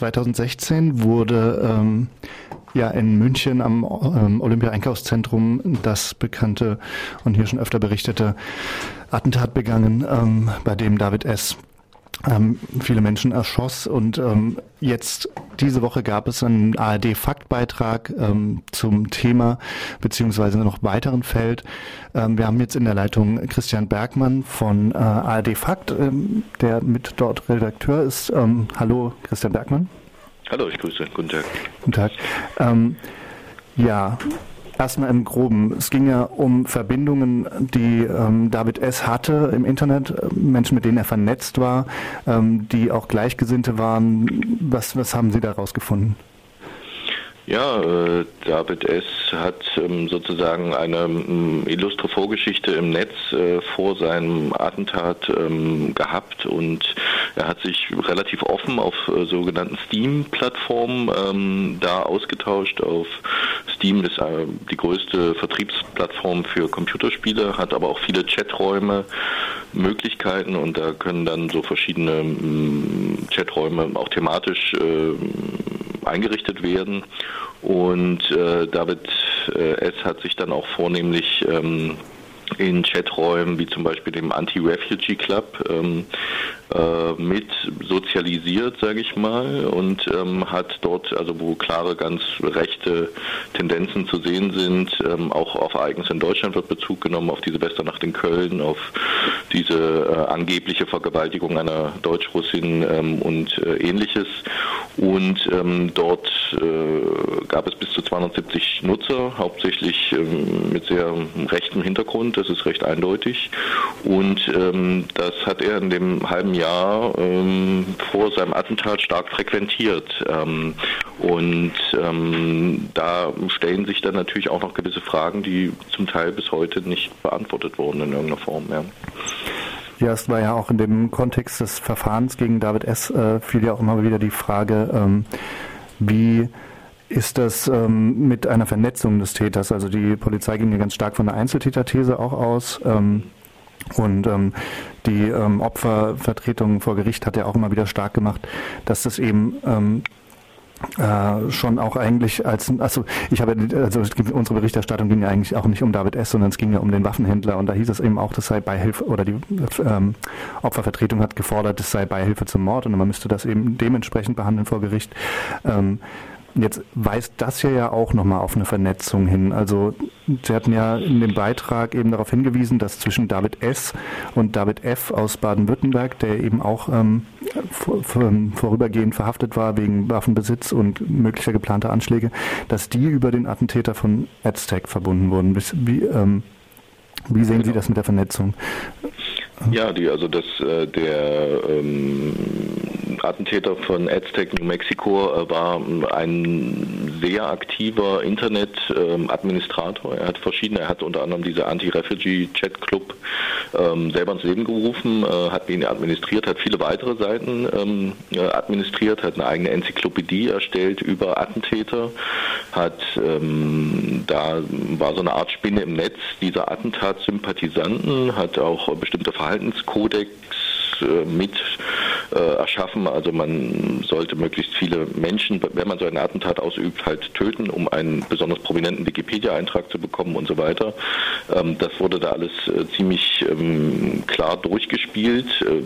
2016 wurde ähm, ja in München am ähm, Olympia-Einkaufszentrum das bekannte und hier schon öfter berichtete Attentat begangen, ähm, bei dem David S ähm, viele Menschen erschoss. Und ähm, jetzt diese Woche gab es einen ARD-Faktbeitrag ähm, zum Thema beziehungsweise noch weiteren Feld. Ähm, wir haben jetzt in der Leitung Christian Bergmann von äh, ARD Fakt, ähm, der mit dort Redakteur ist. Ähm, hallo, Christian Bergmann. Hallo, ich grüße. Guten Tag. Guten Tag. ja, Erstmal im Groben. Es ging ja um Verbindungen, die ähm, David S. hatte im Internet, Menschen, mit denen er vernetzt war, ähm, die auch Gleichgesinnte waren. Was, was haben Sie daraus gefunden? Ja, äh, David S. hat ähm, sozusagen eine illustre Vorgeschichte im Netz äh, vor seinem Attentat ähm, gehabt und er hat sich relativ offen auf äh, sogenannten Steam-Plattformen ähm, da ausgetauscht. Auf Steam ist äh, die größte Vertriebsplattform für Computerspiele, hat aber auch viele Chaträume, Möglichkeiten und da können dann so verschiedene ähm, Chaträume auch thematisch äh, eingerichtet werden. Und äh, David äh, S. hat sich dann auch vornehmlich ähm, in Chaträumen wie zum Beispiel dem Anti-Refugee Club ähm, äh, mit sozialisiert, sage ich mal, und ähm, hat dort, also wo klare, ganz rechte Tendenzen zu sehen sind, ähm, auch auf Ereignisse in Deutschland wird Bezug genommen, auf diese Westernacht in Köln, auf diese äh, angebliche Vergewaltigung einer Deutsch-Russin ähm, und äh, ähnliches. Und ähm, dort äh, gab es bis zu 270 Nutzer, hauptsächlich ähm, mit sehr rechtem Hintergrund, das ist recht eindeutig. Und ähm, das hat er in dem halben Jahr ähm, vor seinem Attentat stark frequentiert. Ähm, und ähm, da stellen sich dann natürlich auch noch gewisse Fragen, die zum Teil bis heute nicht beantwortet wurden in irgendeiner Form. Ja. Ja, es war ja auch in dem Kontext des Verfahrens gegen David S. Äh, fiel ja auch immer wieder die Frage, ähm, wie ist das ähm, mit einer Vernetzung des Täters? Also die Polizei ging ja ganz stark von der Einzeltäterthese auch aus. Ähm, und ähm, die ähm, Opfervertretung vor Gericht hat ja auch immer wieder stark gemacht, dass das eben ähm, äh, schon auch eigentlich als, also ich habe, also unsere Berichterstattung ging ja eigentlich auch nicht um David S., sondern es ging ja um den Waffenhändler und da hieß es eben auch, das sei Beihilfe oder die ähm, Opfervertretung hat gefordert, es sei Beihilfe zum Mord und man müsste das eben dementsprechend behandeln vor Gericht. Ähm, Jetzt weist das hier ja auch nochmal auf eine Vernetzung hin. Also Sie hatten ja in dem Beitrag eben darauf hingewiesen, dass zwischen David S. und David F. aus Baden-Württemberg, der eben auch ähm, vor, vor, vorübergehend verhaftet war wegen Waffenbesitz und möglicher geplanter Anschläge, dass die über den Attentäter von Aztec verbunden wurden. Wie, ähm, wie sehen genau. Sie das mit der Vernetzung? Ja, die, also das, äh, der ähm, Attentäter von Aztec, New Mexico, äh, war ein sehr aktiver Internet-Administrator. Er hat verschiedene, er hat unter anderem diese Anti-Refugee-Chat-Club ähm, selber ins Leben gerufen, äh, hat ihn administriert, hat viele weitere Seiten ähm, administriert, hat eine eigene Enzyklopädie erstellt über Attentäter, hat ähm, da war so eine Art Spinne im Netz dieser Attentatssympathisanten, hat auch bestimmte Verhaltenskodex äh, mit äh, erschaffen. Also man sollte möglichst viele Menschen, wenn man so eine Attentat ausübt, halt töten, um einen besonders prominenten Wikipedia-Eintrag zu bekommen und so weiter. Ähm, das wurde da alles äh, ziemlich ähm, klar durchgespielt. Äh,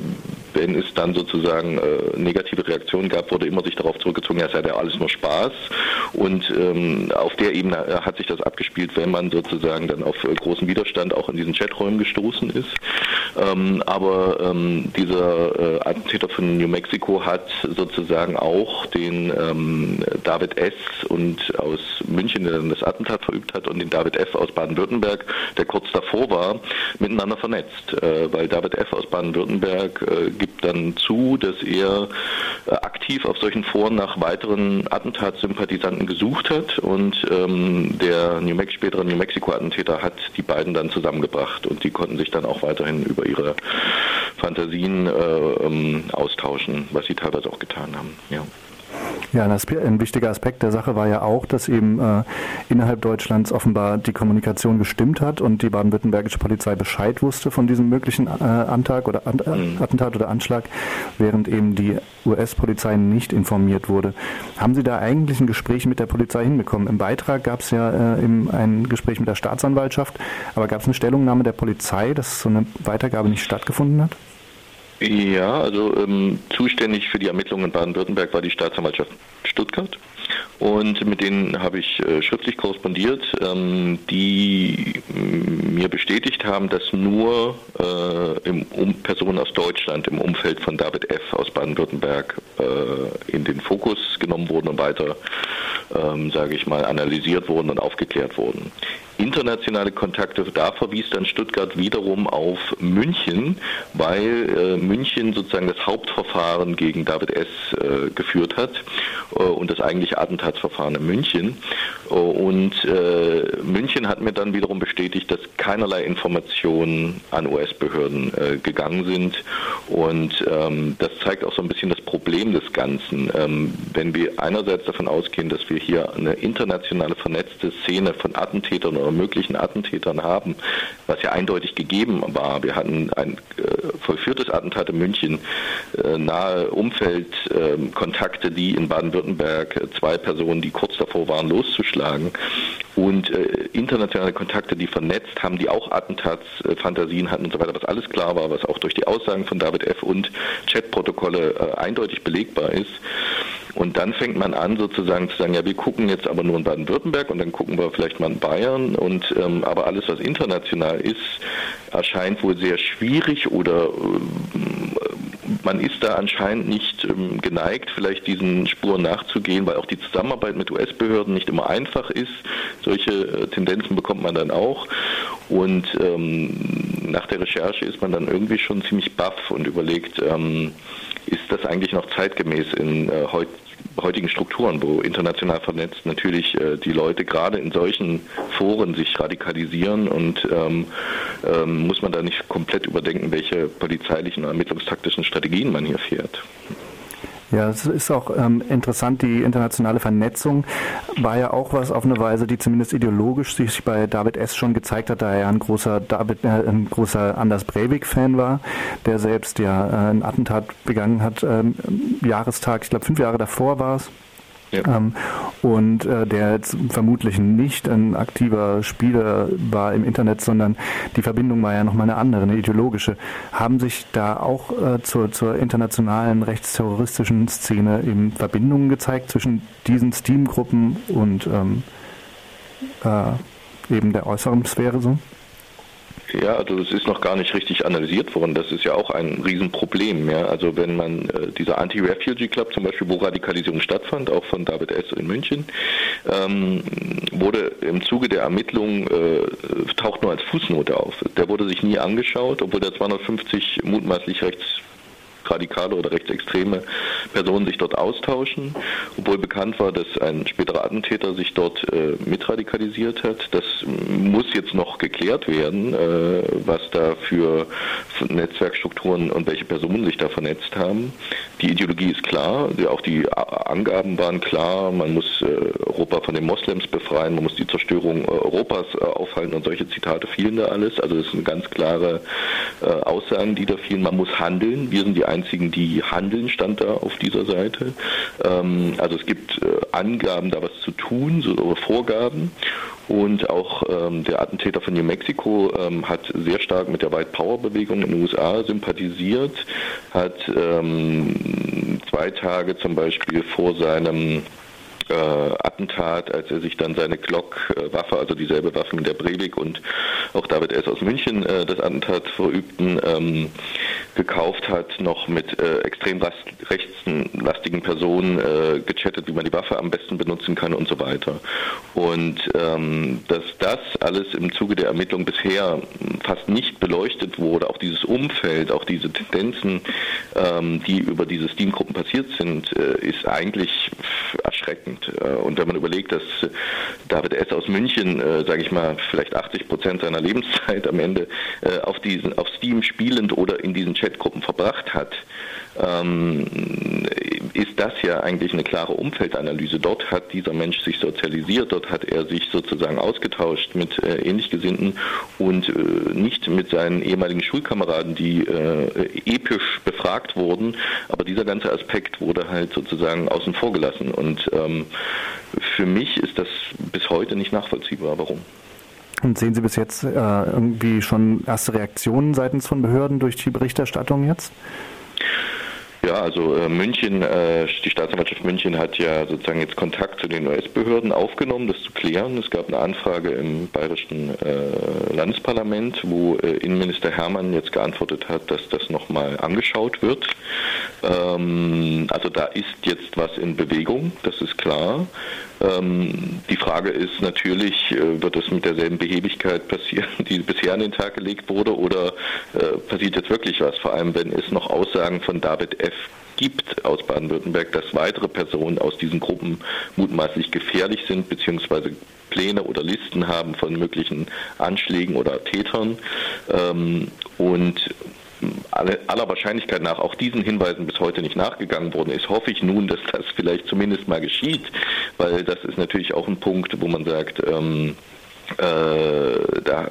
wenn es dann sozusagen äh, negative Reaktionen gab, wurde immer sich darauf zurückgezogen, ja, es sei ja alles nur Spaß. Und ähm, auf der Ebene äh, hat sich das abgespielt, wenn man sozusagen dann auf äh, großen Widerstand auch in diesen Chaträumen gestoßen ist. Ähm, aber ähm, dieser äh, Attentäter von New Mexico hat sozusagen auch den ähm, David S. und aus München, der dann das Attentat verübt hat, und den David F. aus Baden-Württemberg, der kurz davor war, miteinander vernetzt. Äh, weil David F. aus Baden-Württemberg äh, gibt dann zu, dass er äh, aktiv auf solchen Foren nach weiteren Attentatssympathisanten gesucht hat und ähm, der New spätere New Mexico-Attentäter hat die beiden dann zusammengebracht und die konnten sich dann auch weiterhin über ihre Fantasien äh, ähm, austauschen, was sie teilweise auch getan haben. Ja. Ja, ein wichtiger Aspekt der Sache war ja auch, dass eben äh, innerhalb Deutschlands offenbar die Kommunikation gestimmt hat und die baden-württembergische Polizei Bescheid wusste von diesem möglichen äh, Antrag oder An mhm. Attentat oder Anschlag, während eben die US-Polizei nicht informiert wurde. Haben Sie da eigentlich ein Gespräch mit der Polizei hinbekommen? Im Beitrag gab es ja äh, ein Gespräch mit der Staatsanwaltschaft, aber gab es eine Stellungnahme der Polizei, dass so eine Weitergabe nicht stattgefunden hat? Ja, also ähm, zuständig für die Ermittlungen in Baden-Württemberg war die Staatsanwaltschaft Stuttgart. Und mit denen habe ich äh, schriftlich korrespondiert, ähm, die mir bestätigt haben, dass nur äh, um, Personen aus Deutschland im Umfeld von David F. aus Baden-Württemberg äh, in den Fokus genommen wurden und weiter, ähm, sage ich mal, analysiert wurden und aufgeklärt wurden internationale Kontakte, da verwies dann Stuttgart wiederum auf München, weil äh, München sozusagen das Hauptverfahren gegen David S. Äh, geführt hat äh, und das eigentliche Attentatsverfahren in München. Äh, und äh, München hat mir dann wiederum bestätigt, dass keinerlei Informationen an US-Behörden äh, gegangen sind. Und ähm, das zeigt auch so ein bisschen das Problem des Ganzen. Ähm, wenn wir einerseits davon ausgehen, dass wir hier eine internationale vernetzte Szene von Attentätern möglichen Attentätern haben, was ja eindeutig gegeben war. Wir hatten ein äh, vollführtes Attentat in München, äh, nahe Umfeldkontakte, ähm, die in Baden-Württemberg, äh, zwei Personen, die kurz davor waren, loszuschlagen und äh, internationale Kontakte, die vernetzt haben, die auch Attentatsfantasien hatten und so weiter, was alles klar war, was auch durch die Aussagen von David F. und Chatprotokolle äh, eindeutig belegbar ist. Und dann fängt man an, sozusagen zu sagen, ja, wir gucken jetzt aber nur in Baden-Württemberg und dann gucken wir vielleicht mal in Bayern. Und ähm, aber alles, was international ist, erscheint wohl sehr schwierig oder äh, man ist da anscheinend nicht ähm, geneigt, vielleicht diesen Spuren nachzugehen, weil auch die Zusammenarbeit mit US-Behörden nicht immer einfach ist. Solche äh, Tendenzen bekommt man dann auch. Und ähm, nach der Recherche ist man dann irgendwie schon ziemlich baff und überlegt, ähm, ist das eigentlich noch zeitgemäß in äh, heut, heutigen Strukturen, wo international vernetzt natürlich äh, die Leute gerade in solchen Foren sich radikalisieren und ähm, ähm, muss man da nicht komplett überdenken, welche polizeilichen und ermittlungstaktischen Strategien man hier fährt. Ja, es ist auch ähm, interessant, die internationale Vernetzung war ja auch was auf eine Weise, die zumindest ideologisch sich bei David S. schon gezeigt hat, da er ein großer David, äh, ein großer Anders Breivik-Fan war, der selbst ja äh, ein Attentat begangen hat, ähm, Jahrestag, ich glaube fünf Jahre davor war es, ja. Ähm, und äh, der jetzt vermutlich nicht ein aktiver Spieler war im Internet, sondern die Verbindung war ja nochmal eine andere, eine ideologische. Haben sich da auch äh, zur, zur internationalen rechtsterroristischen Szene eben Verbindungen gezeigt zwischen diesen Steam-Gruppen und ähm, äh, eben der äußeren Sphäre so? Ja, also es ist noch gar nicht richtig analysiert worden. Das ist ja auch ein Riesenproblem. Ja? Also wenn man äh, dieser Anti-Refugee Club zum Beispiel, wo Radikalisierung stattfand, auch von David S. in München, ähm, wurde im Zuge der Ermittlungen äh, taucht nur als Fußnote auf. Der wurde sich nie angeschaut, obwohl der 250 mutmaßlich rechts radikale oder rechtsextreme Personen sich dort austauschen, obwohl bekannt war, dass ein späterer Attentäter sich dort äh, mitradikalisiert hat. Das muss jetzt noch geklärt werden, äh, was da für Netzwerkstrukturen und welche Personen sich da vernetzt haben. Die Ideologie ist klar, auch die Angaben waren klar, man muss äh, Europa von den Moslems befreien, man muss die Zerstörung Europas äh, aufhalten und solche Zitate fielen da alles. Also das sind ganz klare äh, Aussagen, die da fielen. Man muss handeln. Wir sind die einzigen, die handeln, stand da auf dieser Seite. Ähm, also es gibt äh, Angaben, da was zu tun, so Vorgaben. Und auch ähm, der Attentäter von New Mexico ähm, hat sehr stark mit der White Power Bewegung in den USA sympathisiert, hat ähm, zwei Tage zum Beispiel vor seinem äh, Attentat, als er sich dann seine Glock-Waffe, also dieselbe Waffe mit der Breivik und auch David S. aus München äh, das Attentat verübten, ähm, gekauft hat, noch mit äh, extrem rechtslastigen Personen äh, gechattet, wie man die Waffe am besten benutzen kann und so weiter. Und ähm, dass das alles im Zuge der Ermittlung bisher fast nicht beleuchtet wurde, auch dieses Umfeld, auch diese Tendenzen, ähm, die über diese Steam-Gruppen passiert sind, äh, ist eigentlich erschreckend. Äh, und wenn man überlegt, dass David S. aus München, äh, sage ich mal, vielleicht 80 Prozent seiner Lebenszeit am Ende äh, auf diesen, auf Steam spielend oder in diesen Chatgruppen verbracht hat, ähm, ist das ja eigentlich eine klare Umfeldanalyse. Dort hat dieser Mensch sich sozialisiert, dort hat er sich sozusagen ausgetauscht mit äh, Ähnlichgesinnten und äh, nicht mit seinen ehemaligen Schulkameraden, die äh, episch befragt wurden. Aber dieser ganze Aspekt wurde halt sozusagen außen vor gelassen. Und ähm, für mich ist das bis heute nicht nachvollziehbar. Warum? Und sehen Sie bis jetzt äh, irgendwie schon erste Reaktionen seitens von Behörden durch die Berichterstattung jetzt? Ja, also äh, München, äh, die Staatsanwaltschaft München hat ja sozusagen jetzt Kontakt zu den US-Behörden aufgenommen, das zu klären. Es gab eine Anfrage im bayerischen äh, Landesparlament, wo äh, Innenminister Hermann jetzt geantwortet hat, dass das nochmal angeschaut wird. Ähm, also da ist jetzt was in Bewegung, das ist klar. Ähm, die Frage ist natürlich, äh, wird es mit derselben Behebigkeit passieren, die bisher an den Tag gelegt wurde, oder äh, passiert jetzt wirklich was? Vor allem, wenn es noch Aussagen von David F gibt aus Baden-Württemberg, dass weitere Personen aus diesen Gruppen mutmaßlich gefährlich sind, beziehungsweise Pläne oder Listen haben von möglichen Anschlägen oder Tätern. Ähm, und aller Wahrscheinlichkeit nach auch diesen Hinweisen bis heute nicht nachgegangen worden ist, hoffe ich nun, dass das vielleicht zumindest mal geschieht, weil das ist natürlich auch ein Punkt, wo man sagt, ähm, äh, da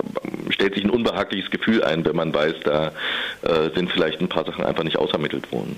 stellt sich ein unbehagliches Gefühl ein, wenn man weiß, da äh, sind vielleicht ein paar Sachen einfach nicht ausermittelt worden.